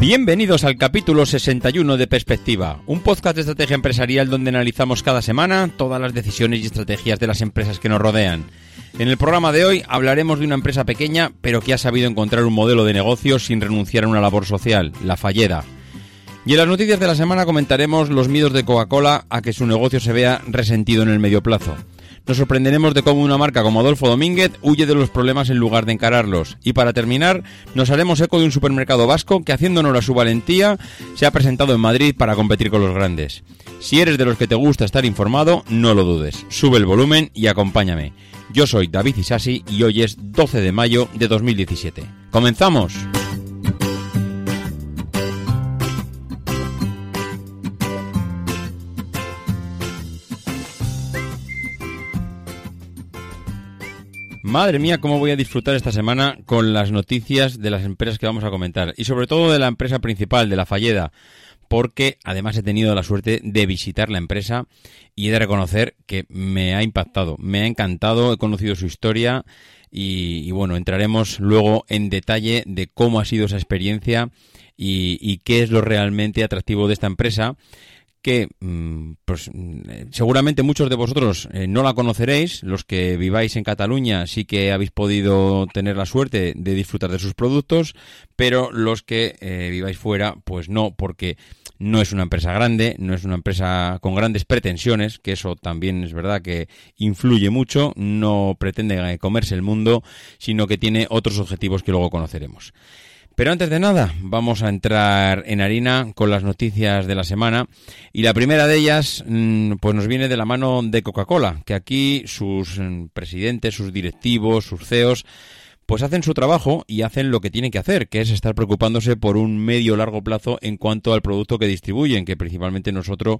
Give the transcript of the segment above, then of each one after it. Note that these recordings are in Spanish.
Bienvenidos al capítulo 61 de Perspectiva, un podcast de estrategia empresarial donde analizamos cada semana todas las decisiones y estrategias de las empresas que nos rodean. En el programa de hoy hablaremos de una empresa pequeña pero que ha sabido encontrar un modelo de negocio sin renunciar a una labor social, la Falleda. Y en las noticias de la semana comentaremos los miedos de Coca-Cola a que su negocio se vea resentido en el medio plazo. Nos sorprenderemos de cómo una marca como Adolfo Domínguez huye de los problemas en lugar de encararlos. Y para terminar, nos haremos eco de un supermercado vasco que, haciendo honor a su valentía, se ha presentado en Madrid para competir con los grandes. Si eres de los que te gusta estar informado, no lo dudes. Sube el volumen y acompáñame. Yo soy David Isasi y hoy es 12 de mayo de 2017. ¡Comenzamos! Madre mía, cómo voy a disfrutar esta semana con las noticias de las empresas que vamos a comentar. Y sobre todo de la empresa principal, de la Falleda. Porque además he tenido la suerte de visitar la empresa y he de reconocer que me ha impactado, me ha encantado, he conocido su historia y, bueno, entraremos luego en detalle de cómo ha sido esa experiencia y, y qué es lo realmente atractivo de esta empresa que mm, pues, mm, seguramente muchos de vosotros eh, no la conoceréis, los que viváis en Cataluña sí que habéis podido tener la suerte de disfrutar de sus productos, pero los que eh, viváis fuera, pues no, porque no es una empresa grande, no es una empresa con grandes pretensiones, que eso también es verdad que influye mucho, no pretende eh, comerse el mundo, sino que tiene otros objetivos que luego conoceremos. Pero antes de nada, vamos a entrar en harina con las noticias de la semana. Y la primera de ellas, mm, pues nos viene de la mano de Coca-Cola, que aquí sus mm, presidentes, sus directivos, sus CEOs, pues hacen su trabajo y hacen lo que tienen que hacer, que es estar preocupándose por un medio largo plazo en cuanto al producto que distribuyen, que principalmente nosotros,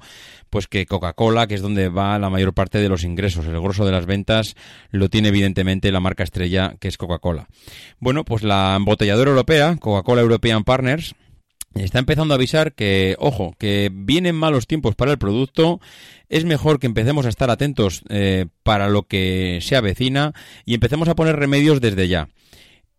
pues que Coca-Cola, que es donde va la mayor parte de los ingresos, el grosso de las ventas lo tiene evidentemente la marca estrella que es Coca-Cola. Bueno, pues la embotelladora europea, Coca-Cola European Partners, Está empezando a avisar que, ojo, que vienen malos tiempos para el producto, es mejor que empecemos a estar atentos eh, para lo que se avecina y empecemos a poner remedios desde ya.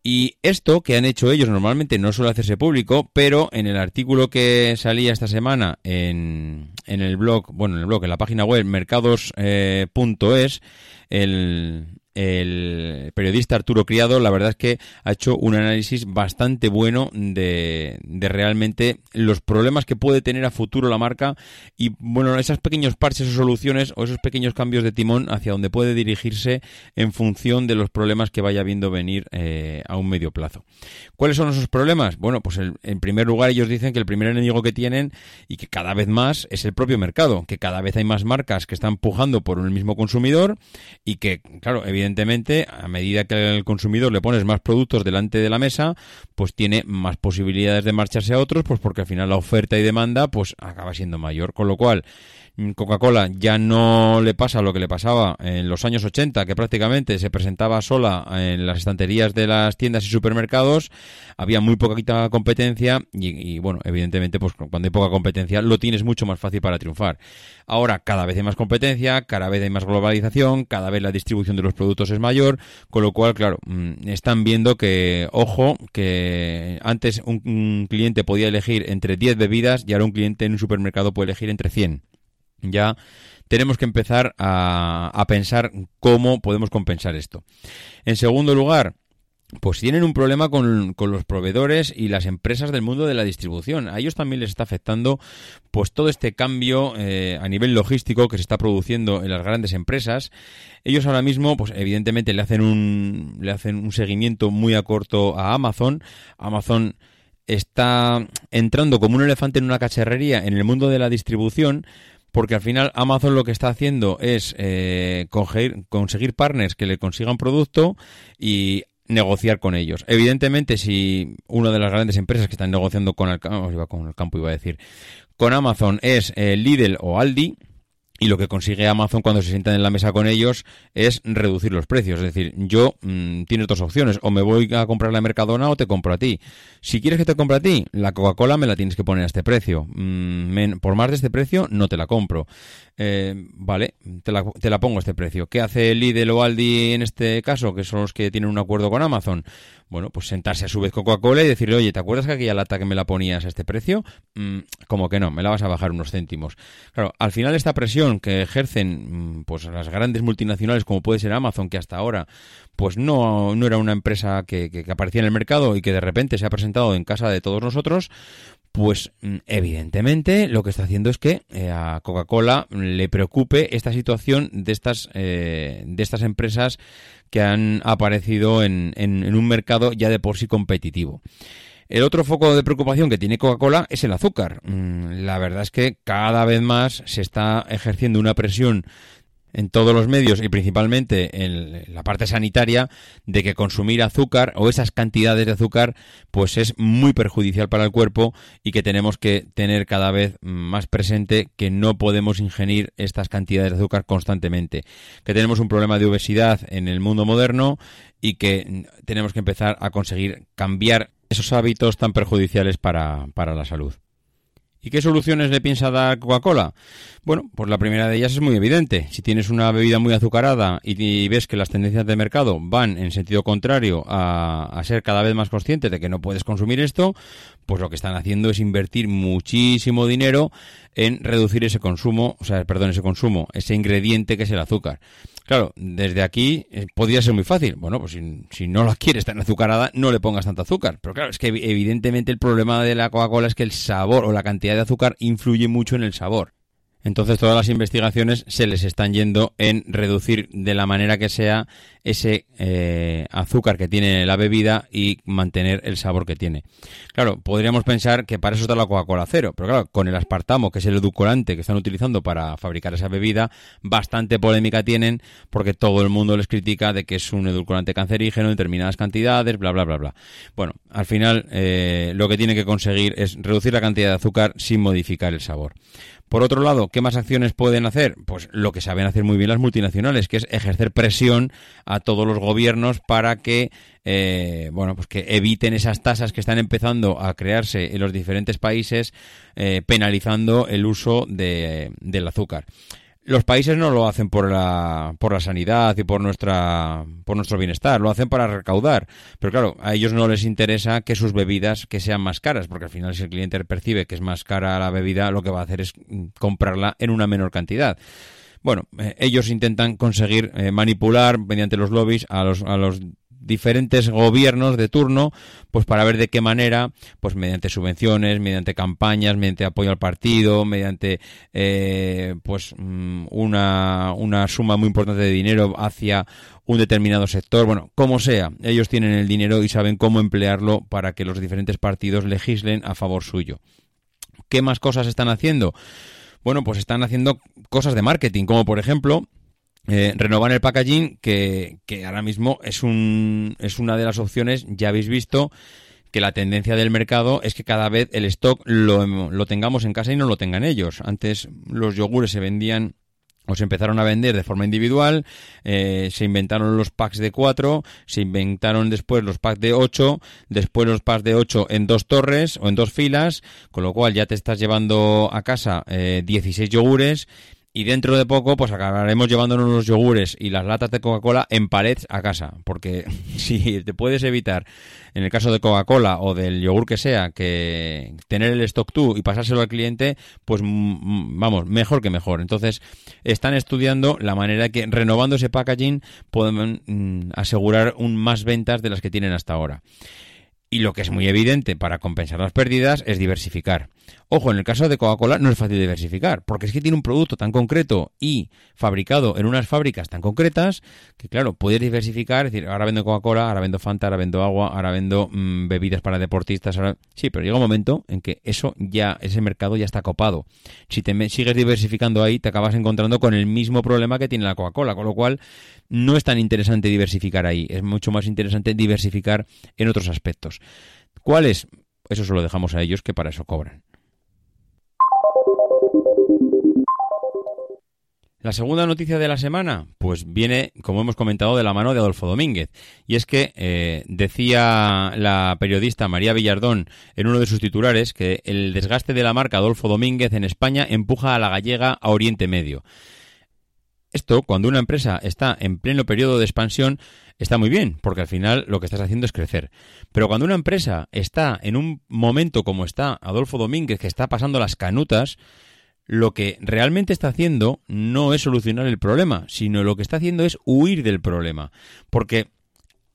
Y esto que han hecho ellos normalmente no suele hacerse público, pero en el artículo que salía esta semana en, en el blog, bueno, en el blog, en la página web mercados.es, el, el periodista Arturo Criado, la verdad es que ha hecho un análisis bastante bueno de, de, realmente los problemas que puede tener a futuro la marca y, bueno, esos pequeños parches o soluciones o esos pequeños cambios de timón hacia donde puede dirigirse en función de los problemas que vaya viendo venir eh, a un medio plazo. ¿Cuáles son esos problemas? Bueno, pues el, en primer lugar ellos dicen que el primer enemigo que tienen y que cada vez más es el propio mercado, que cada vez hay más marcas que están pujando por el mismo consumidor y que, claro, evidentemente evidentemente, a medida que al consumidor le pones más productos delante de la mesa, pues tiene más posibilidades de marcharse a otros, pues porque al final la oferta y demanda pues acaba siendo mayor. Con lo cual, Coca-Cola ya no le pasa lo que le pasaba en los años 80, que prácticamente se presentaba sola en las estanterías de las tiendas y supermercados, había muy poca competencia y, y, bueno, evidentemente pues cuando hay poca competencia lo tienes mucho más fácil para triunfar. Ahora cada vez hay más competencia, cada vez hay más globalización, cada vez la distribución de los productos es mayor, con lo cual, claro, mm, están viendo que, ojo, que antes un, un cliente podía elegir entre 10 bebidas y ahora un cliente en un supermercado puede elegir entre 100 ya tenemos que empezar a, a, pensar cómo podemos compensar esto. En segundo lugar, pues tienen un problema con, con, los proveedores y las empresas del mundo de la distribución. A ellos también les está afectando pues todo este cambio eh, a nivel logístico que se está produciendo en las grandes empresas. Ellos ahora mismo, pues evidentemente le hacen un, le hacen un seguimiento muy a corto a Amazon. Amazon está entrando como un elefante en una cacharrería en el mundo de la distribución porque al final Amazon lo que está haciendo es eh, conseguir partners que le consigan producto y negociar con ellos. Evidentemente, si una de las grandes empresas que están negociando con con el campo, iba a decir, con Amazon es eh, Lidl o Aldi, y lo que consigue Amazon cuando se sientan en la mesa con ellos es reducir los precios. Es decir, yo mm, tienes dos opciones. O me voy a comprar la Mercadona o te compro a ti. Si quieres que te compre a ti, la Coca-Cola me la tienes que poner a este precio. Mm, por más de este precio, no te la compro. Eh, vale, te la, te la pongo a este precio. ¿Qué hace Lidl o Aldi en este caso, que son los que tienen un acuerdo con Amazon? Bueno, pues sentarse a su vez con Coca-Cola y decirle, oye, ¿te acuerdas que aquella lata que me la ponías a este precio? Mm, como que no, me la vas a bajar unos céntimos. Claro, al final esta presión que ejercen mm, pues las grandes multinacionales como puede ser Amazon, que hasta ahora pues no, no era una empresa que, que- que aparecía en el mercado y que de repente se ha presentado en casa de todos nosotros, pues mm, evidentemente lo que está haciendo es que eh, a Coca-Cola le preocupe esta situación de estas, eh, de estas empresas que han aparecido en, en- un mercado ya de por sí competitivo. El otro foco de preocupación que tiene Coca-Cola es el azúcar. Mm, La verdad es que cada vez más se está ejerciendo una presión en todos los medios y principalmente en la parte sanitaria de que consumir azúcar o esas cantidades de azúcar pues es muy perjudicial para el cuerpo y que tenemos que tener cada vez más presente que no podemos ingerir estas cantidades de azúcar constantemente, que tenemos un problema de obesidad en el mundo moderno y que tenemos que empezar a conseguir cambiar esos hábitos tan perjudiciales para, para la salud. ¿Y qué soluciones le piensa dar Coca-Cola? Bueno, pues la primera de ellas es muy evidente. Si tienes una bebida muy azucarada y, ves que las tendencias de mercado van en sentido contrario a, a ser cada vez más conscientes de que no puedes consumir esto, pues lo que están haciendo es invertir muchísimo dinero en reducir ese consumo, o sea, perdón, ese consumo, ese ingrediente que es el azúcar. Claro, desde aquí eh, podría ser muy fácil. Bueno, pues si, si no la quieres tan azucarada, no le pongas tanto azúcar. Pero claro, es que evi- evidentemente el problema de la Coca-Cola es que el sabor o la cantidad de azúcar influye mucho en el sabor. Entonces todas las investigaciones se les están yendo en reducir de la manera que sea ese eh, azúcar que tiene la bebida y mantener el sabor que tiene. Claro, podríamos pensar que para eso está la Coca-Cola cero, pero claro, con el aspartamo, que es el edulcorante que están utilizando para fabricar esa bebida, bastante polémica tienen porque todo el mundo les critica de que es un edulcorante cancerígeno en determinadas cantidades, bla, bla, bla, bla. Bueno, al final eh, lo que tiene que conseguir es reducir la cantidad de azúcar sin modificar el sabor. Por otro lado, ¿qué más acciones pueden hacer? Pues lo que saben hacer muy bien las multinacionales, que es ejercer presión a todos los gobiernos para que, eh, bueno, pues que eviten esas tasas que están empezando a crearse en los diferentes países, eh, penalizando el uso de, del azúcar. Los países no lo hacen por la, por la sanidad y por nuestra, por nuestro bienestar, lo hacen para recaudar. Pero claro, a ellos no les interesa que sus bebidas que sean más caras, porque al final si el cliente percibe que es más cara la bebida, lo que va a hacer es comprarla en una menor cantidad. Bueno, eh, ellos intentan conseguir eh, manipular mediante los lobbies a los, a los diferentes gobiernos de turno, pues para ver de qué manera, pues mediante subvenciones, mediante campañas, mediante apoyo al partido, mediante eh, pues mm, una, una suma muy importante de dinero hacia un determinado sector, bueno, como sea, ellos tienen el dinero y saben cómo emplearlo para que los diferentes partidos legislen a favor suyo. ¿Qué más cosas están haciendo? Bueno, pues están haciendo cosas de marketing, como por ejemplo, eh, renovar el packaging, que, ahora mismo es, un, es una de las opciones, ya habéis visto que la tendencia del mercado es que cada vez el stock lo, lo tengamos en casa y no lo tengan ellos. Antes los yogures se vendían o se empezaron a vender de forma individual, eh, se inventaron los packs de 4, se inventaron después los packs de 8, después los packs de 8 en dos torres o en dos filas, con lo cual ya te estás llevando a casa eh, 16 yogures y dentro de poco pues acabaremos llevándonos los yogures y las latas de Coca-Cola en palets a casa, porque si te puedes evitar, en el caso de Coca-Cola o del yogur que sea, que tener el stock tú y pasárselo al cliente, pues mm, vamos, mejor que mejor. Entonces, están estudiando la manera que renovando ese packaging pueden mm, asegurar un más ventas de las que tienen hasta ahora. Y lo que es muy evidente para compensar las pérdidas es diversificar. Ojo, en el caso de Coca-Cola no es fácil diversificar, porque es que tiene un producto tan concreto y fabricado en unas fábricas tan concretas que, claro, puedes diversificar, es decir, ahora vendo Coca-Cola, ahora vendo Fanta, ahora vendo agua, ahora vendo mm, bebidas para deportistas. ahora- Sí, pero llega un momento en que eso ya, ese mercado ya está copado. Si te sigues diversificando ahí, te acabas encontrando con el mismo problema que tiene la Coca-Cola, con lo cual no es tan interesante diversificar ahí, es mucho más interesante diversificar en otros aspectos. ¿Cuáles? Eso se lo dejamos a ellos, que para eso cobran. La segunda noticia de la semana, pues viene, como hemos comentado, de la mano de Adolfo Domínguez. Y es que eh, decía la periodista María Villardón en uno de sus titulares que el desgaste de la marca Adolfo Domínguez en España empuja a la gallega a Oriente Medio. Esto, cuando una empresa está en pleno periodo de expansión, está muy bien, porque al final lo que estás haciendo es crecer. Pero cuando una empresa está en un momento como está Adolfo Domínguez, que está pasando las canutas, lo que realmente está haciendo no es solucionar el problema, sino lo que está haciendo es huir del problema. Porque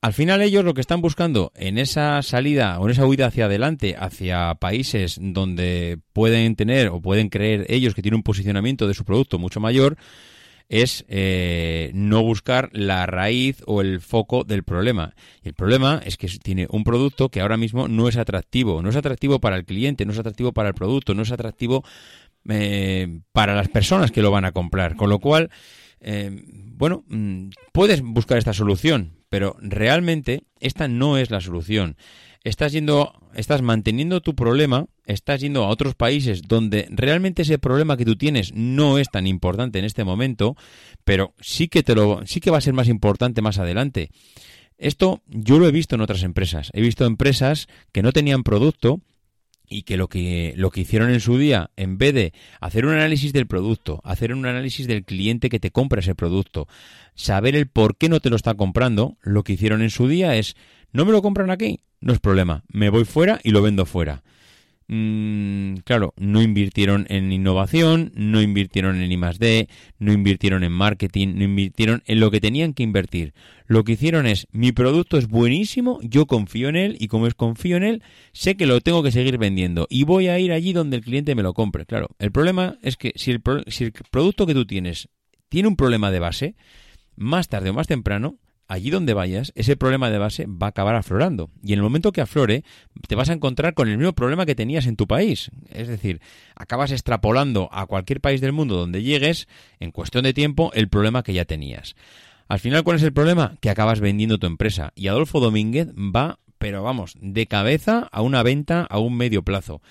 al final ellos lo que están buscando en esa salida o en esa huida hacia adelante, hacia países donde pueden tener o pueden creer ellos que tienen un posicionamiento de su producto mucho mayor, es eh, no buscar la raíz o el foco del problema. Y el problema es que tiene un producto que ahora mismo no es atractivo. No es atractivo para el cliente, no es atractivo para el producto, no es atractivo eh, para las personas que lo van a comprar. Con lo cual, eh, bueno, mm, puedes buscar esta solución, pero realmente esta no es la solución. Estás yendo, estás manteniendo tu problema, estás yendo a otros países donde realmente ese problema que tú tienes no es tan importante en este momento, pero sí que te lo, sí que va a ser más importante más adelante. Esto yo lo he visto en otras empresas. He visto empresas que no tenían producto y que lo que lo que hicieron en su día, en vez de hacer un análisis del producto, hacer un análisis del cliente que te compra ese producto, saber el por qué no te lo está comprando, lo que hicieron en su día es no me lo compran aquí, no es problema, me voy fuera y lo vendo fuera. Mm, claro, no invirtieron en innovación, no invirtieron en I+D, no invirtieron en marketing, no invirtieron en lo que tenían que invertir. Lo que hicieron es, mi producto es buenísimo, yo confío en él y como es confío en él, sé que lo tengo que seguir vendiendo y voy a ir allí donde el cliente me lo compre. Claro, el problema es que si el, si el producto que tú tienes tiene un problema de base, más tarde o más temprano, allí donde vayas, ese problema de base va a acabar aflorando. Y en el momento que aflore, te vas a encontrar con el mismo problema que tenías en tu país. Es decir, acabas extrapolando a cualquier país del mundo donde llegues, en cuestión de tiempo, el problema que ya tenías. Al final, ¿cuál es el problema? Que acabas vendiendo tu empresa. Y Adolfo Domínguez va, pero vamos, de cabeza a una venta a un medio plazo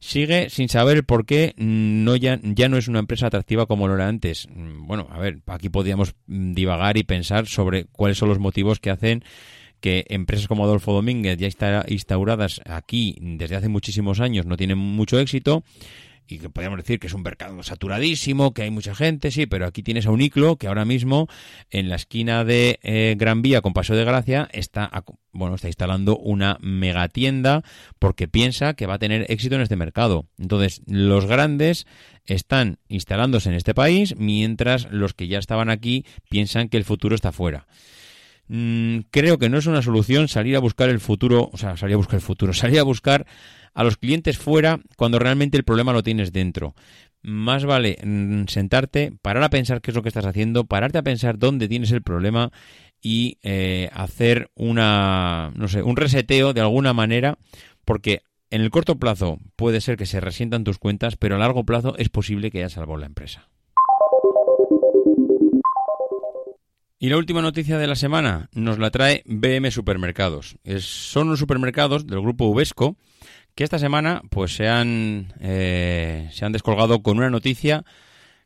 sigue sin saber por qué no ya, ya no es una empresa atractiva como lo era antes. Mm, Bueno, a ver, aquí podríamos mm, divagar y pensar sobre cuáles son los motivos que hacen que empresas como Adolfo Domínguez, ya instauradas aquí desde hace muchísimos años, no tienen mucho éxito y que podríamos decir que es un mercado saturadísimo, que hay mucha gente, sí, pero aquí tienes a Uniclo que ahora mismo en la esquina de eh, Gran Vía con Paseo de Gracia está, bueno, está instalando una megatienda porque piensa que va a tener éxito en este mercado. Entonces, los grandes están instalándose en este país mientras los que ya estaban aquí piensan que el futuro está fuera. Mm, creo que no es una solución salir a buscar el futuro, o sea, salir a buscar el futuro, salir a buscar a los clientes fuera cuando realmente el problema lo tienes dentro. Más vale mm, sentarte, parar a pensar qué es lo que estás haciendo, pararte a pensar dónde tienes el problema y eh, hacer una, no sé, un reseteo de alguna manera, porque en el corto plazo puede ser que se resientan tus cuentas, pero a largo plazo es posible que haya salvado la empresa. Y la última noticia de la semana nos la trae BM Supermercados. Son los supermercados del grupo Uvesco que esta semana pues se han, eh, se han descolgado con una noticia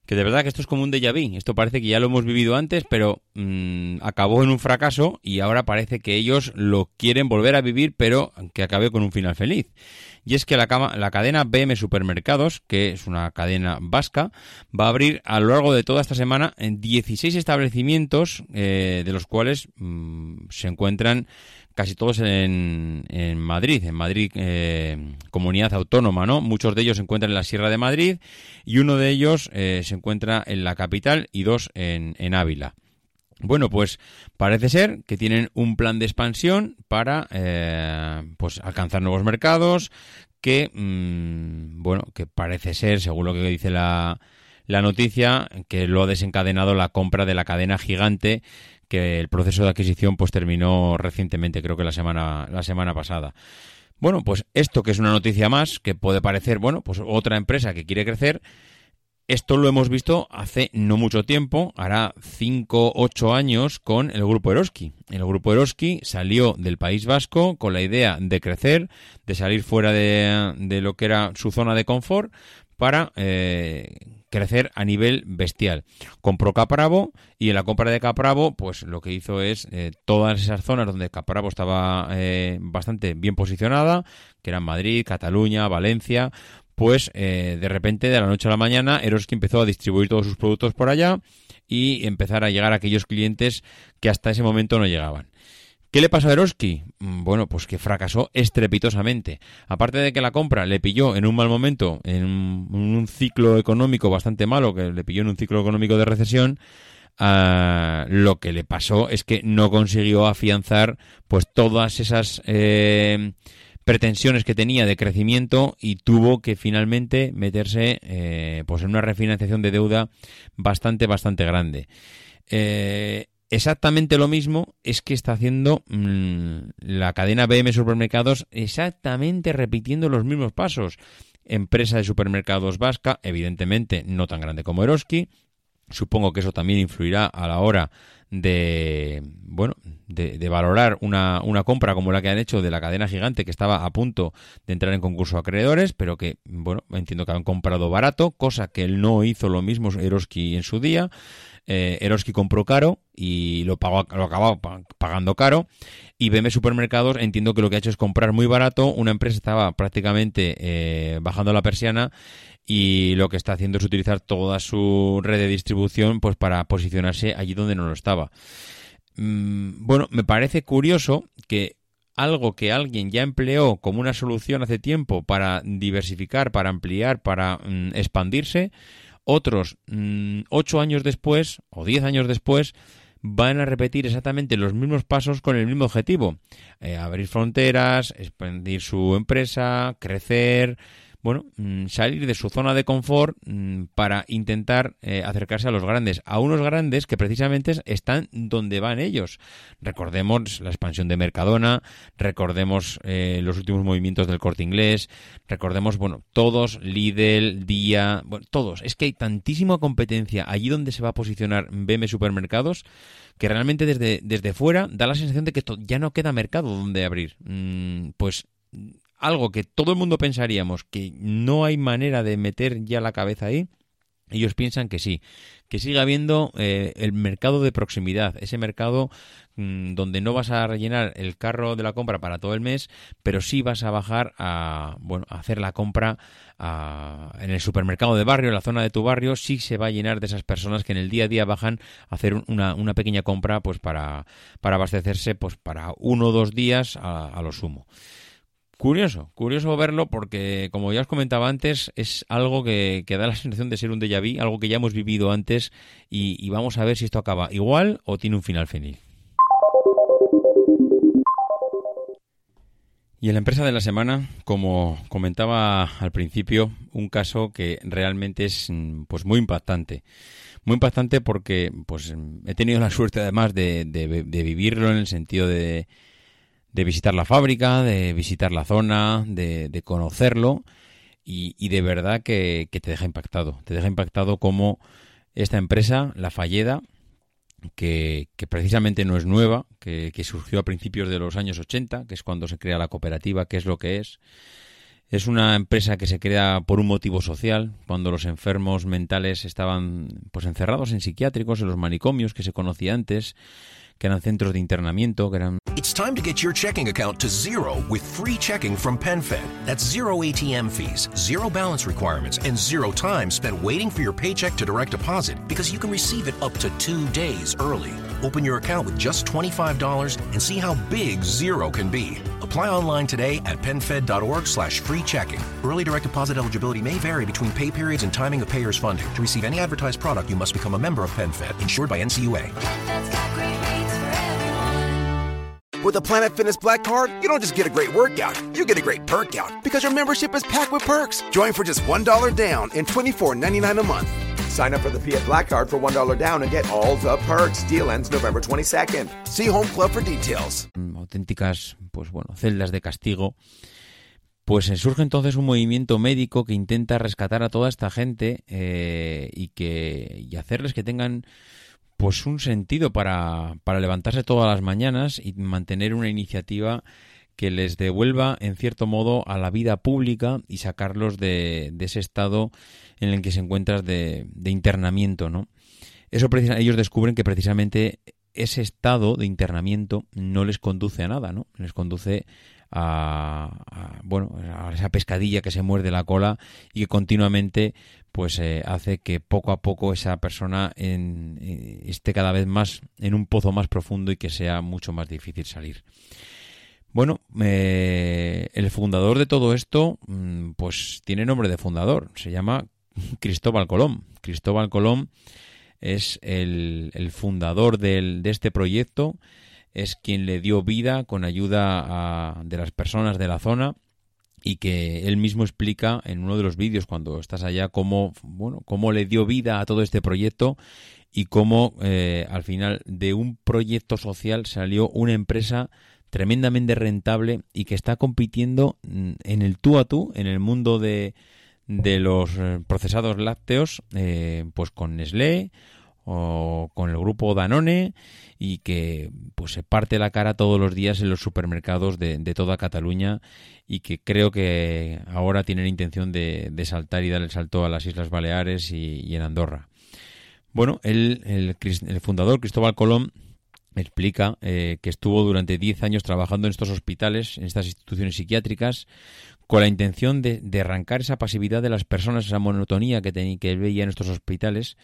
que de verdad que esto es como un déjà vu. Esto parece que ya lo hemos vivido antes, pero mm, acabó en un fracaso y ahora parece que ellos lo quieren volver a vivir, pero que acabe con un final feliz. Y es que la, cama- la cadena BM Supermercados, que es una cadena vasca, va a abrir a lo largo de toda esta semana en 16 establecimientos, eh, de los cuales mm, se encuentran casi todos en, en Madrid, en Madrid eh, comunidad autónoma, ¿no? Muchos de ellos se encuentran en la Sierra de Madrid y uno de ellos eh, se encuentra en la capital y dos en Ávila. Bueno, pues parece ser que tienen un plan de expansión para eh, pues alcanzar nuevos mercados, que mm, bueno, que parece ser, según lo que dice la, la noticia, que lo ha desencadenado la compra de la cadena gigante que el proceso de adquisición pues terminó recientemente, creo que la semana la semana pasada. Bueno, pues esto que es una noticia más, que puede parecer, bueno, pues otra empresa que quiere crecer, esto lo hemos visto hace no mucho tiempo, hará 5, 8 años con el grupo Eroski. El grupo Eroski salió del País Vasco con la idea de crecer, de salir fuera de, lo que era su zona de confort para eh, crecer a nivel bestial. Compró Capravo y en la compra de Capravo, pues lo que hizo es eh, todas esas zonas donde Capravo estaba eh, bastante bien posicionada, que eran Madrid, Cataluña, Valencia, pues eh, de repente de la noche a la mañana Eroski empezó a distribuir todos sus productos por allá y empezar a llegar a aquellos clientes que hasta ese momento no llegaban. ¿Qué le pasó a Eroski? Mm, Bueno, pues que fracasó estrepitosamente. Aparte de que la compra le pilló en un mal momento, en un, ciclo económico bastante malo, que le pilló en un ciclo económico de recesión, ah, lo que le pasó es que no consiguió afianzar pues todas esas eh, pretensiones que tenía de crecimiento y tuvo que finalmente meterse eh, pues en una refinanciación de deuda bastante bastante grande. Eh, exactamente lo mismo es que está haciendo mmm, la cadena BM Supermercados exactamente repitiendo los mismos pasos. Empresa de supermercados vasca, evidentemente no tan grande como Eroski. Supongo que eso también influirá a la hora de bueno de, de valorar una, una, compra como la que han hecho de la cadena gigante que estaba a punto de entrar en concurso a acreedores pero que bueno entiendo que han comprado barato cosa que él no hizo lo mismo Eroski en su día. Eh, Eroski compró caro y lo, pagó, lo acabó pagando caro. Y BM Supermercados entiendo que lo que ha hecho es comprar muy barato. Una empresa estaba prácticamente eh, bajando la persiana y lo que está haciendo es utilizar toda su red de distribución pues para posicionarse allí donde no lo estaba. Mm, bueno, me parece curioso que algo que alguien ya empleó como una solución hace tiempo para diversificar, para ampliar, para mm, expandirse, otros mmm, ocho años después o diez años después van a repetir exactamente los mismos pasos con el mismo objetivo. Eh, abrir fronteras, expandir su empresa, crecer, bueno, mm, salir de su zona de confort mm, para intentar eh, acercarse a los grandes, a unos grandes que precisamente están donde van ellos. Recordemos la expansión de Mercadona, recordemos eh, los últimos movimientos del Corte Inglés, recordemos, bueno, todos, Lidl, Día, bueno, todos. Es que hay tantísima competencia allí donde se va a posicionar BM Supermercados que realmente desde, desde fuera da la sensación de que esto ya no queda mercado donde abrir. Mm, pues algo que todo el mundo pensaríamos que no hay manera de meter ya la cabeza ahí, ellos piensan que sí, que sigue habiendo eh, el mercado de proximidad, ese mercado mmm, donde no vas a rellenar el carro de la compra para todo el mes, pero sí vas a bajar a, bueno, a hacer la compra a, en el supermercado de barrio, en la zona de tu barrio, sí se va a llenar de esas personas que en el día a día bajan a hacer una, una pequeña compra pues para, para abastecerse pues para uno o dos días a lo sumo. Curioso, curioso verlo porque, como ya os comentaba antes, es algo que, que da la sensación de ser un déjà vu, algo que ya hemos vivido antes y, vamos a ver si esto acaba igual o tiene un final feliz. Y en la empresa de la semana, como comentaba al principio, un caso que realmente es pues muy impactante. Muy impactante porque pues he tenido la suerte además de, de, de vivirlo en el sentido de, de visitar la fábrica, de visitar la zona, de, de conocerlo y, y, de verdad que, que, te deja impactado. Te deja impactado como esta empresa, la Falleda, que, que precisamente no es nueva, que, que, surgió a principios de los años 80, que es cuando se crea la cooperativa, que es lo que es. Es una empresa que se crea por un motivo social, cuando los enfermos mentales estaban pues encerrados en psiquiátricos, en los manicomios que se conocía antes, que eran centros de internamiento, que eran... It's time to get your checking account to zero with free checking from PenFed. That's zero ATM fees, zero balance requirements, and zero time spent waiting for your paycheck to direct deposit because you can receive it up to two days early. Open your account with just $25 and see how big zero can be. Apply online today at PenFed.org slash free checking. Early direct deposit eligibility may vary between pay periods and timing of payer's funding. To receive any advertised product, you must become a member of PenFed, insured by NCUA. PenFed's got great rates for everyone. With a Planet Fitness Black Card, you don't just get a great workout, you get a great perk out because your membership is packed with perks. Join for just $1 down and $24.99 a month. Sign up for the Fiat Black Card for $1 down and get all the perks. Deal ends November 22nd. See Home Club for details. mm, auténticas, pues bueno, celdas de castigo. Pues eh, surge entonces un movimiento médico que intenta rescatar a toda esta gente eh, y que y hacerles que tengan pues un sentido para, para levantarse todas las mañanas y mantener una iniciativa que les devuelva en cierto modo a la vida pública y sacarlos de, de ese estado en el que se encuentran de, internamiento, ¿no? Eso ellos descubren que precisamente ese estado de internamiento no les conduce a nada, ¿no? Les conduce a, bueno, a esa pescadilla que se muerde la cola y que continuamente pues eh, hace que poco a poco esa persona eh, esté cada vez más en un pozo más profundo y que sea mucho más difícil salir. Bueno, eh, el fundador de todo esto, mm, pues tiene nombre de fundador, se llama Cristóbal Colón. Cristóbal Colón es el, fundador del- de este proyecto, es quien le dio vida con ayuda a- de las personas de la zona y que él mismo explica en uno de los vídeos cuando estás allá cómo, bueno, cómo le dio vida a todo este proyecto y cómo eh, al final de un proyecto social salió una empresa tremendamente rentable y que está compitiendo mm, en el tú a tú, en el mundo de, de los eh, procesados lácteos, eh, pues con Nestlé o con el grupo Danone y que pues se parte la cara todos los días en los supermercados de, de toda Cataluña y que creo que ahora tienen intención de, saltar y dar el salto a las Islas Baleares y, en Andorra. Bueno, el, el fundador Cristóbal Colón explica eh, que estuvo durante 10 años trabajando en estos hospitales, en estas instituciones psiquiátricas, con la intención de, de arrancar esa pasividad de las personas, esa monotonía que, teni- que veía en estos hospitales,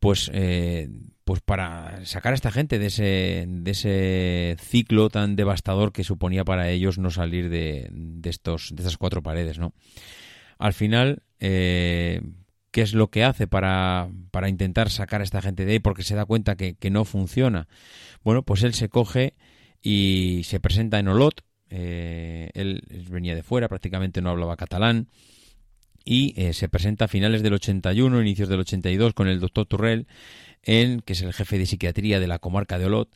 pues, eh, pues para sacar a esta gente de ese, de ese ciclo tan devastador que suponía para ellos no salir de, de estos, de estas cuatro paredes, ¿no? Al final, eh, ¿qué es lo que hace para, para intentar sacar a esta gente de ahí? Porque se da cuenta que, que no funciona. Bueno, pues él se coge y se presenta en Olot. Eh, él venía de fuera, prácticamente no hablaba catalán. Y eh, se presenta a finales del 81, inicios del 82, con el doctor Turrell, en, que es el jefe de psiquiatría de la comarca de Olot.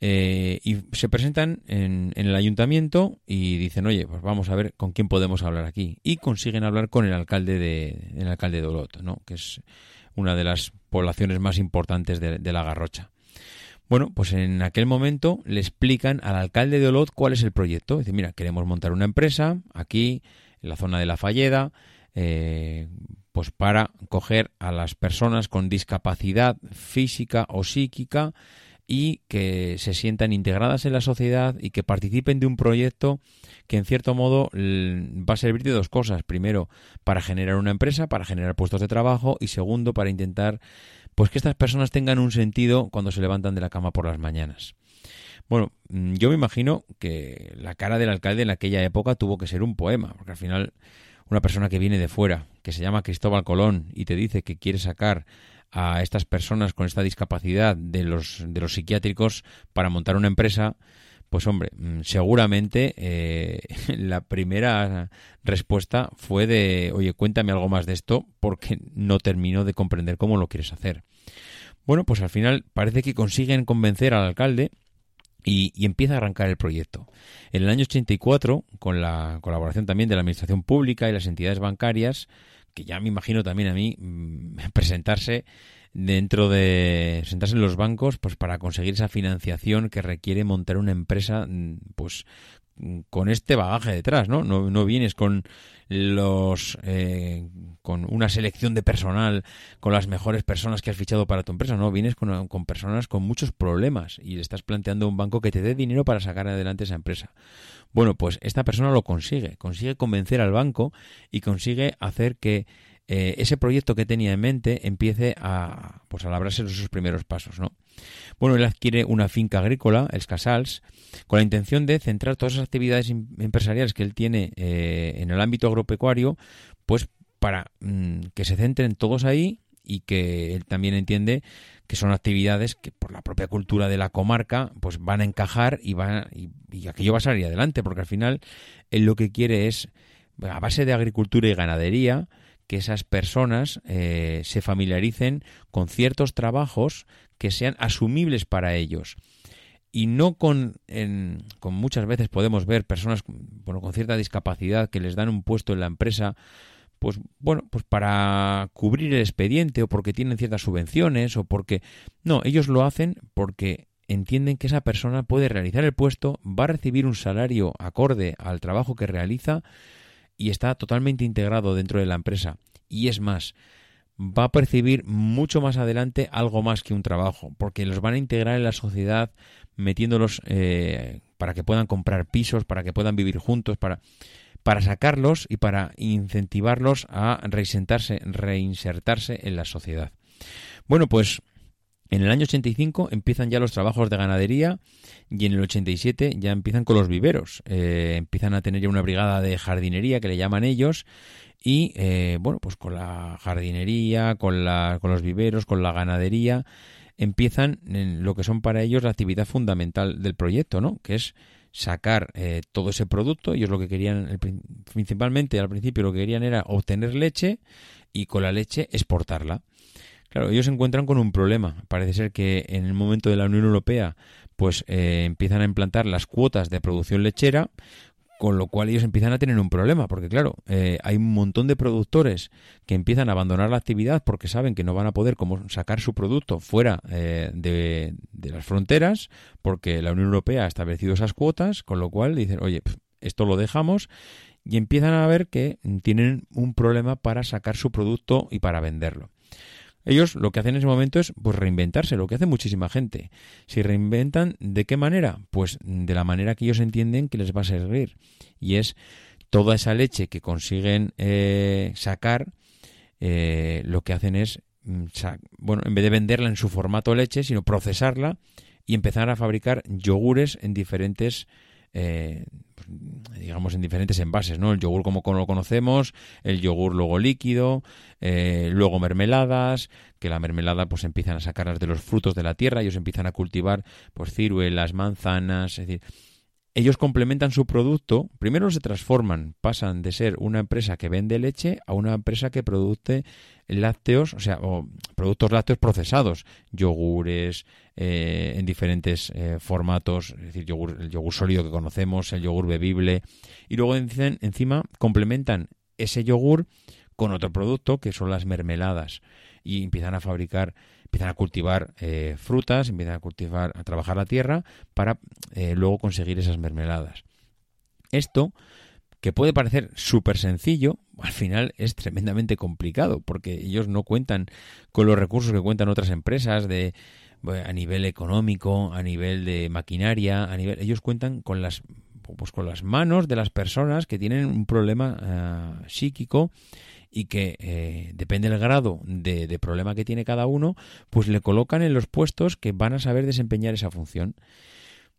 eh, y se presentan en, en el ayuntamiento y dicen, oye, pues vamos a ver con quién podemos hablar aquí. Y consiguen hablar con el alcalde de, el alcalde de Olot, ¿no? que es una de las poblaciones más importantes de la Garrocha. Bueno, pues en aquel momento le explican al alcalde de Olot cuál es el proyecto. Dice, mira, queremos montar una empresa aquí, en la zona de la Falleda, eh, pues para coger a las personas con discapacidad física o psíquica y que se sientan integradas en la sociedad y que participen de un proyecto que en cierto modo va a servir de dos cosas. Primero, para generar una empresa, para generar puestos de trabajo y segundo, para intentar pues que estas personas tengan un sentido cuando se levantan de la cama por las mañanas. Bueno, mm, yo me imagino que la cara del alcalde en aquella época tuvo que ser un poema, porque al final una persona que viene de fuera, que se llama Cristóbal Colón y te dice que quiere sacar a estas personas con esta discapacidad de los, de los psiquiátricos para montar una empresa, pues hombre, mm, seguramente eh, la primera respuesta fue de, oye, cuéntame algo más de esto porque no termino de comprender cómo lo quieres hacer. Bueno, pues al final parece que consiguen convencer al alcalde y, y empieza a arrancar el proyecto. En el año 84, con la colaboración también de la Administración Pública y las entidades bancarias, que ya me imagino también a mí mm, presentarse dentro de sentarse en los bancos pues para conseguir esa financiación que requiere montar una empresa mm, pues mm, con este bagaje detrás, ¿no? No, no vienes con los eh, con una selección de personal, con las mejores personas que has fichado para tu empresa, no, vienes con, con personas con muchos problemas y le estás planteando un banco que te dé dinero para sacar adelante esa empresa. Bueno, pues esta persona lo consigue, consigue convencer al banco y consigue hacer que eh, ese proyecto que tenía en mente empiece a, pues, a labrarse sus primeros pasos, ¿no? Bueno, él adquiere una finca agrícola, el Casals, con la intención de centrar todas esas actividades em- empresariales que él tiene eh, en el ámbito agropecuario, pues para mm, que se centren todos ahí y que él también entiende que son actividades que por la propia cultura de la comarca pues van a encajar y van y, y aquello va a salir adelante porque al final él lo que quiere es a base de agricultura y ganadería que esas personas eh, se familiaricen con ciertos trabajos que sean asumibles para ellos. Y no con, en- con muchas veces podemos ver personas bueno, con cierta discapacidad que les dan un puesto en la empresa pues bueno, pues para cubrir el expediente o porque tienen ciertas subvenciones o porque no, ellos lo hacen porque entienden que esa persona puede realizar el puesto, va a recibir un salario acorde al trabajo que realiza y está totalmente integrado dentro de la empresa. Y es más, va a percibir mucho más adelante algo más que un trabajo, porque los van a integrar en la sociedad metiéndolos eh, para que puedan comprar pisos, para que puedan vivir juntos, para, para sacarlos y para incentivarlos a reinsertarse, reinsertarse en la sociedad. Bueno, pues en el año 85 empiezan ya los trabajos de ganadería y en el 87 ya empiezan con los viveros. Eh, empiezan a tener ya una brigada de jardinería que le llaman ellos y eh, bueno, pues con la jardinería, con, la, con los viveros, con la ganadería, empiezan en lo que son para ellos la actividad fundamental del proyecto, ¿no? Que es sacar eh, todo ese producto. Ellos lo que querían, principalmente al principio lo que querían era obtener leche y con la leche exportarla. Claro, ellos se encuentran con un problema. Parece ser que en el momento de la Unión Europea, pues eh, empiezan a implantar las cuotas de producción lechera, con lo cual ellos empiezan a tener un problema, porque claro, eh, hay un montón de productores que empiezan a abandonar la actividad porque saben que no van a poder como sacar su producto fuera eh, de, las fronteras, porque la Unión Europea ha establecido esas cuotas, con lo cual dicen, oye, esto lo dejamos y empiezan a ver que tienen un problema para sacar su producto y para venderlo. Ellos lo que hacen en ese momento es pues reinventarse, lo que hace muchísima gente. Si reinventan, ¿de qué manera? Pues de la manera que ellos entienden que les va a servir. Y es toda esa leche que consiguen eh, sacar, eh, lo que hacen es, mm, bueno, en vez de venderla en su formato leche, sino procesarla y empezar a fabricar yogures en diferentes eh, digamos en diferentes envases, ¿no? El yogur como lo conocemos, el yogur luego líquido, eh, luego mermeladas, que la mermelada pues empiezan a sacarlas de los frutos de la tierra, ellos empiezan a cultivar pues ciruelas, manzanas, es decir, ellos complementan su producto, primero se transforman, pasan de ser una empresa que vende leche a una empresa que produce lácteos, o sea, o productos lácteos procesados, yogures eh, en diferentes eh, formatos, es decir, yogur, el yogur sólido que conocemos, el yogur bebible, y luego encima, encima complementan ese yogur con otro producto que son las mermeladas y empiezan a fabricar, empiezan a cultivar eh, frutas, empiezan a cultivar, a trabajar la tierra para eh, luego conseguir esas mermeladas. Esto, que puede parecer súper sencillo, al final es tremendamente complicado porque ellos no cuentan con los recursos que cuentan otras empresas de a nivel económico, a nivel de maquinaria, a nivel ellos cuentan con las pues con las manos de las personas que tienen un problema ah, psíquico y que eh, depende del grado de, problema que tiene cada uno, pues le colocan en los puestos que van a saber desempeñar esa función.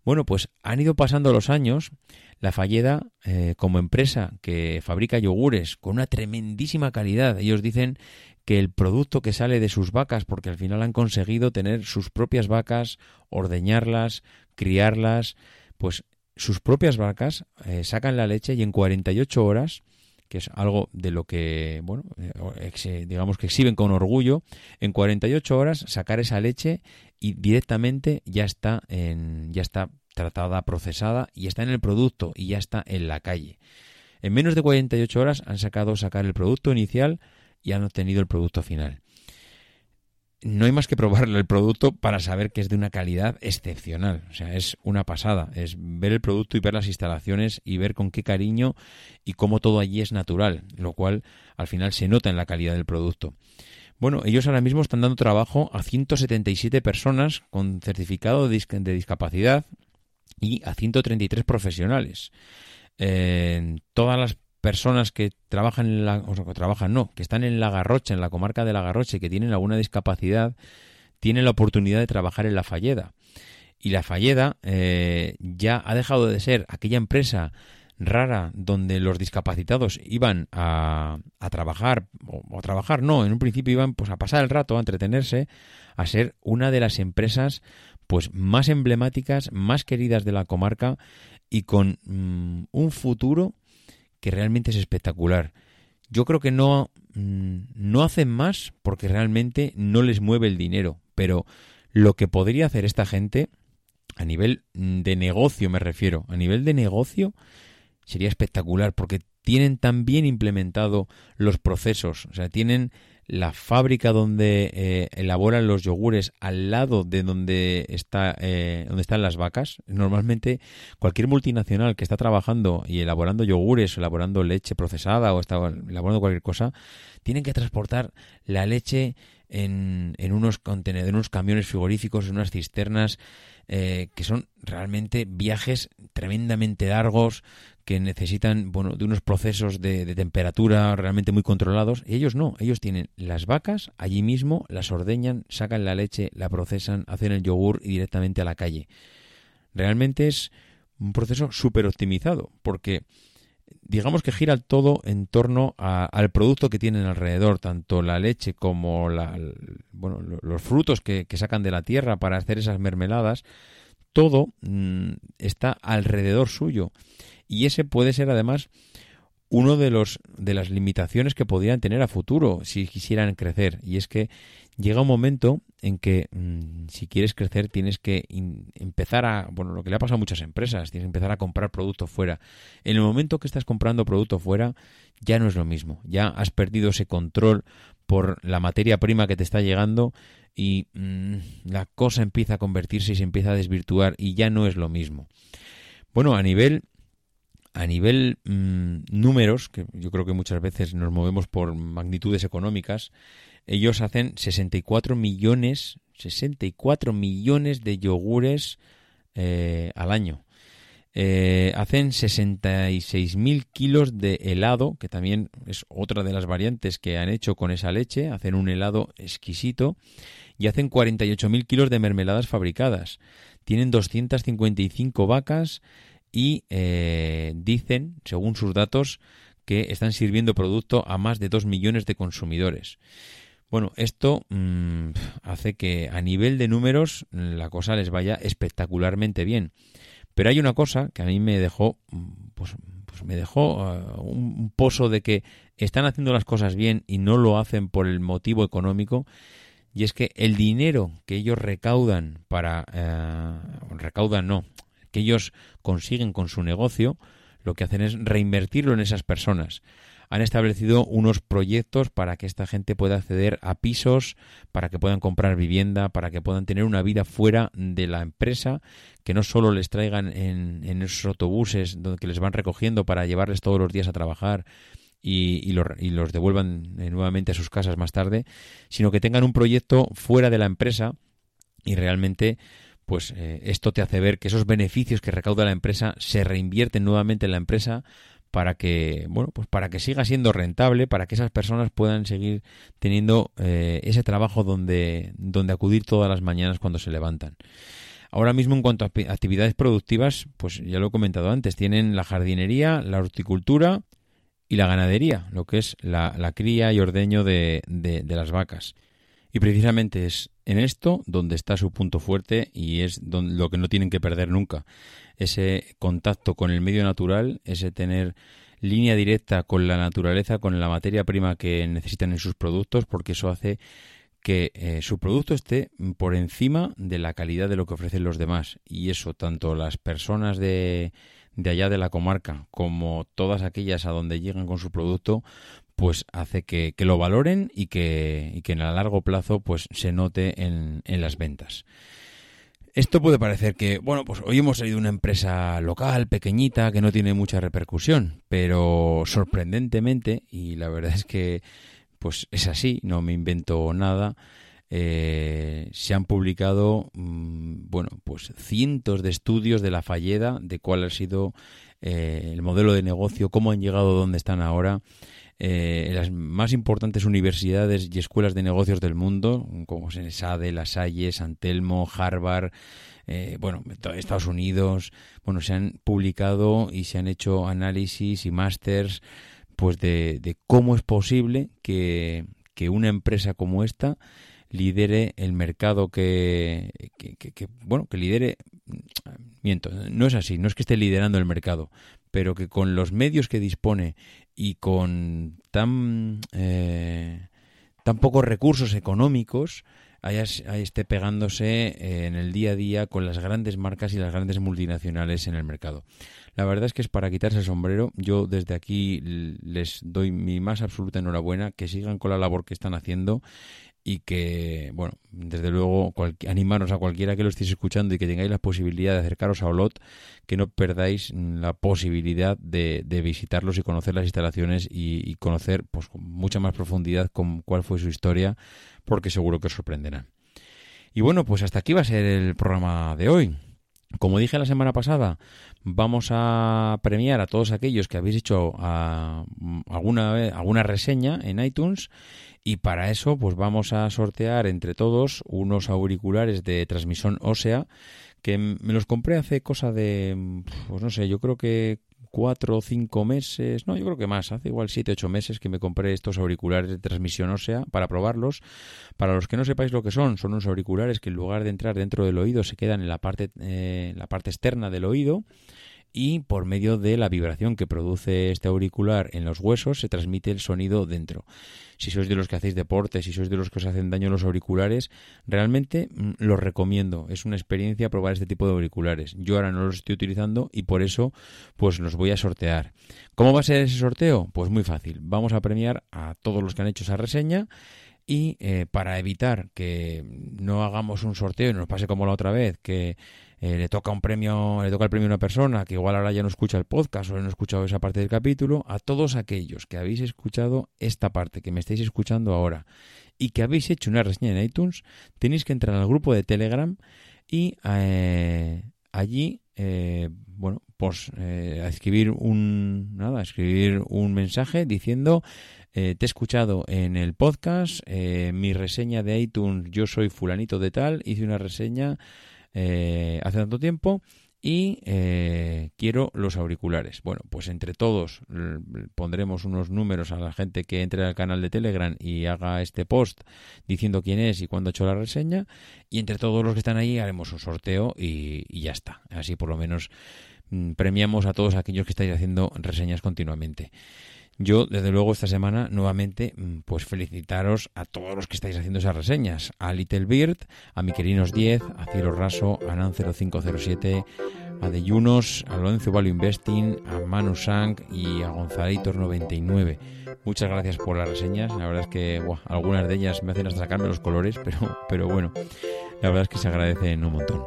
Bueno, pues han ido pasando los años. La Falleda, eh, como empresa que fabrica yogures con una tremendísima calidad, ellos dicen que el producto que sale de sus vacas, porque al final han conseguido tener sus propias vacas, ordeñarlas, criarlas, pues sus propias vacas eh, sacan la leche y en 48 horas que es algo de lo que, bueno, eh, ex- digamos que exhiben con orgullo, en 48 horas sacar esa leche y directamente ya está en, ya está tratada, procesada y está en el producto y ya está en la calle. En menos de 48 horas han sacado sacar el producto inicial y han obtenido el producto final. No hay más que probar el producto para saber que es de una calidad excepcional. O sea, es una pasada. Es ver el producto y ver las instalaciones y ver con qué cariño y cómo todo allí es natural, lo cual al final se nota en la calidad del producto. Bueno, ellos ahora mismo están dando trabajo a 177 personas con certificado de discapacidad y a 133 profesionales. Eh, todas las personas que trabajan en la, o trabajan no, que están en la Garrocha, en la comarca de la Garrocha y que tienen alguna discapacidad, tienen la oportunidad de trabajar en la Falleda. Y la Falleda eh, ya ha dejado de ser aquella empresa rara donde los discapacitados iban a, a trabajar, o, o trabajar no, en un principio iban pues a pasar el rato, a entretenerse, a ser una de las empresas pues más emblemáticas, más queridas de la comarca y con mm, un futuro que realmente es espectacular. Yo creo que no, mm, no hacen más porque realmente no les mueve el dinero, pero lo que podría hacer esta gente, a nivel mm, de negocio me refiero, a nivel de negocio, sería espectacular porque tienen tan bien implementado los procesos, o sea, tienen la fábrica donde eh, elaboran los yogures al lado de donde está eh, donde están las vacas. Normalmente cualquier multinacional que está trabajando y elaborando yogures elaborando leche procesada o está elaborando cualquier cosa tienen que transportar la leche en, en unos contenedores en unos camiones frigoríficos en unas cisternas eh, que son realmente viajes tremendamente largos que necesitan bueno de unos procesos de, temperatura realmente muy controlados. Y ellos no ellos tienen las vacas allí mismo las ordeñan sacan la leche la procesan hacen el yogur y directamente a la calle. Realmente es un proceso súper optimizado porque digamos que gira todo en torno a- al producto que tienen alrededor, tanto la leche como la, bueno, lo- los frutos que, que sacan de la tierra para hacer esas mermeladas, todo mm, está alrededor suyo. Y ese puede ser además uno de los de las limitaciones que podrían tener a futuro si quisieran crecer. Y es que llega un momento en que mm, si quieres crecer tienes que empezar a bueno lo que le ha pasado a muchas empresas tienes que empezar a comprar productos fuera. En el momento que estás comprando producto fuera ya no es lo mismo. Ya has perdido ese control por la materia prima que te está llegando y mm, la cosa empieza a convertirse y se empieza a desvirtuar y ya no es lo mismo. Bueno a nivel a nivel mm, números, que yo creo que muchas veces nos movemos por magnitudes económicas, ellos hacen 64 millones, 64 millones de yogures eh, al año. Eh, hacen 66.000 kilos de helado, que también es otra de las variantes que han hecho con esa leche. Hacen un helado exquisito y hacen 48.000 kilos de mermeladas fabricadas. Tienen 255 vacas y eh, dicen, según sus datos, que están sirviendo producto a más de 2 millones de consumidores. Bueno, esto mm, hace que a nivel de números la cosa les vaya espectacularmente bien. Pero hay una cosa que a mí me dejó, mm, pues, pues me dejó un, un pozo de que están haciendo las cosas bien y no lo hacen por el motivo económico. Y es que el dinero que ellos recaudan para... eh, recaudan no, ellos consiguen con su negocio, lo que hacen es reinvertirlo en esas personas. Han establecido unos proyectos para que esta gente pueda acceder a pisos, para que puedan comprar vivienda, para que puedan tener una vida fuera de la empresa, que no solo les traigan en, en esos autobuses donde que les van recogiendo para llevarles todos los días a trabajar y, y los devuelvan eh, nuevamente a sus casas más tarde, sino que tengan un proyecto fuera de la empresa y realmente pues eh, esto te hace ver que esos beneficios que recauda la empresa se reinvierten nuevamente en la empresa para que bueno pues para que siga siendo rentable para que esas personas puedan seguir teniendo eh, ese trabajo donde donde acudir todas las mañanas cuando se levantan. Ahora mismo en cuanto a actividades productivas pues ya lo he comentado antes tienen la jardinería la horticultura y la ganadería lo que es la, la cría y ordeño de, de- de las vacas. Y precisamente es en esto donde está su punto fuerte y es don- lo que no tienen que perder nunca. Ese contacto con el medio natural, ese tener línea directa con la naturaleza, con la materia prima que necesitan en sus productos, porque eso hace que eh, su producto esté por encima de la calidad de lo que ofrecen los demás. Y eso tanto las personas de, de allá de la comarca como todas aquellas a donde llegan con su producto, pues hace que, que lo valoren y que, y que en a largo plazo pues se note en, en las ventas. Esto puede parecer que, bueno, pues hoy hemos salido una empresa local, pequeñita, que no tiene mucha repercusión, pero sorprendentemente, y la verdad es que pues es así, no me invento nada, eh, se han publicado, mm, bueno, pues cientos de estudios de la falleda, de cuál ha sido eh, el modelo de negocio, cómo han llegado donde están ahora. Eh, las más importantes universidades y escuelas de negocios del mundo, como SADE, La Salle, San Telmo, Harvard, eh, bueno, Estados Unidos, bueno, se han publicado y se han hecho análisis y másters pues de, de cómo es posible que, que una empresa como esta lidere el mercado que, bueno que lidere miento no es así no es que esté liderando el mercado pero que con los medios que dispone y con tan eh, tan pocos recursos económicos ahí esté pegándose eh, en el día a día con las grandes marcas y las grandes multinacionales en el mercado. La verdad es que es para quitarse el sombrero. Yo desde aquí les doy mi más absoluta enhorabuena, que sigan con la labor que están haciendo y que, bueno, desde luego cual- animaros a cualquiera que lo estéis escuchando y que tengáis la posibilidad de acercaros a Olot, que no perdáis mm, la posibilidad de, visitarlos y conocer las instalaciones y, y conocer pues con mucha más profundidad con cuál fue su historia, porque seguro que os sorprenderá. Y bueno, pues hasta aquí va a ser el programa de hoy. Como dije la semana pasada, vamos a premiar a todos aquellos que habéis hecho ah, alguna, alguna reseña en iTunes y para eso pues vamos a sortear entre todos unos auriculares de transmisión ósea que me los compré hace cosa de, pues no sé, yo creo que cuatro o cinco meses, no, yo creo que más, hace igual siete, ocho meses que me compré estos auriculares de transmisión ósea para probarlos. Para los que no sepáis lo que son, son unos auriculares que en lugar de entrar dentro del oído se quedan en la parte, eh, la parte externa del oído y por medio de la vibración que produce este auricular en los huesos se transmite el sonido dentro. Si sois de los que hacéis deporte, si sois de los que os hacen daño los auriculares, realmente mm, los recomiendo. Es una experiencia probar este tipo de auriculares. Yo ahora no los estoy utilizando y por eso pues los voy a sortear. ¿Cómo va a ser ese sorteo? Pues muy fácil. Vamos a premiar a todos los que han hecho esa reseña y eh, para evitar que no hagamos un sorteo y nos pase como la otra vez, que eh, le toca un premio, le toca el premio a una persona que igual ahora ya no escucha el podcast o no ha escuchado esa parte del capítulo, a todos aquellos que habéis escuchado esta parte, que me estáis escuchando ahora y que habéis hecho una reseña en iTunes, tenéis que entrar al grupo de Telegram y eh, allí, eh, bueno, pues eh, escribir un nada, escribir un mensaje diciendo eh, te he escuchado en el podcast, eh, mi reseña de iTunes, yo soy fulanito de tal, hice una reseña eh, hace tanto tiempo y eh, quiero los auriculares. Bueno, pues entre todos pondremos unos números a la gente que entre al canal de Telegram y haga este post diciendo quién es y cuándo ha hecho la reseña y entre todos los que están ahí haremos un sorteo y, y ya está. Así por lo menos mm, premiamos a todos aquellos que estáis haciendo reseñas continuamente. Yo, desde luego, esta semana, nuevamente, mm, pues felicitaros a todos los que estáis haciendo esas reseñas. A Little Beard, a Miquelinos 10, a Cielo Raso, a Nan0507, a De Yunos, a Lorenzo Value Investing, a Manu Sang y a Gonzalitos99. Muchas gracias por las reseñas. La verdad es que algunas de ellas me hacen hasta sacarme los colores, pero, pero bueno, la verdad es que se agradecen un montón.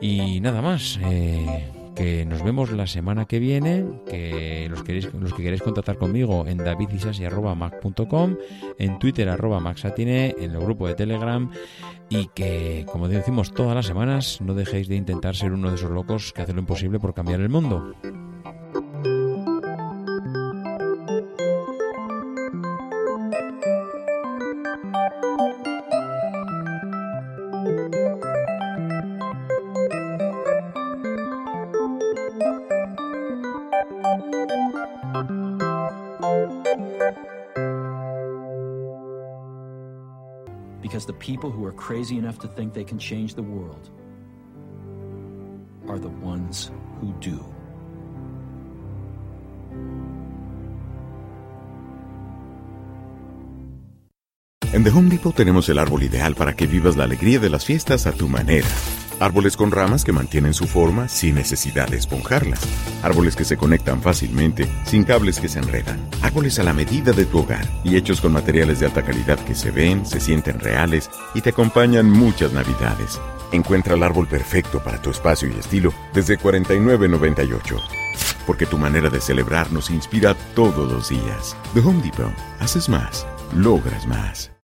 Y nada más, eh, que nos vemos la semana que viene, que los, queréis, los que queréis contactar conmigo en davidisasi.mac.com, en Twitter arroba maxatine, en el grupo de Telegram y que, como decimos todas las semanas, no dejéis de intentar ser uno de esos locos que hacen lo imposible por cambiar el mundo. People who are crazy enough to think they can change the world are the ones who do. En The Home Depot tenemos el árbol ideal para que vivas la alegría de las fiestas a tu manera. Árboles con ramas que mantienen su forma sin necesidad de esponjarlas. Árboles que se conectan fácilmente, sin cables que se enredan. Árboles a la medida de tu hogar y hechos con materiales de alta calidad que se ven, se sienten reales y te acompañan muchas navidades. Encuentra el árbol perfecto para tu espacio y estilo desde $49.98. Porque tu manera de celebrar nos inspira todos los días. The Home Depot. Haces más. Logras más.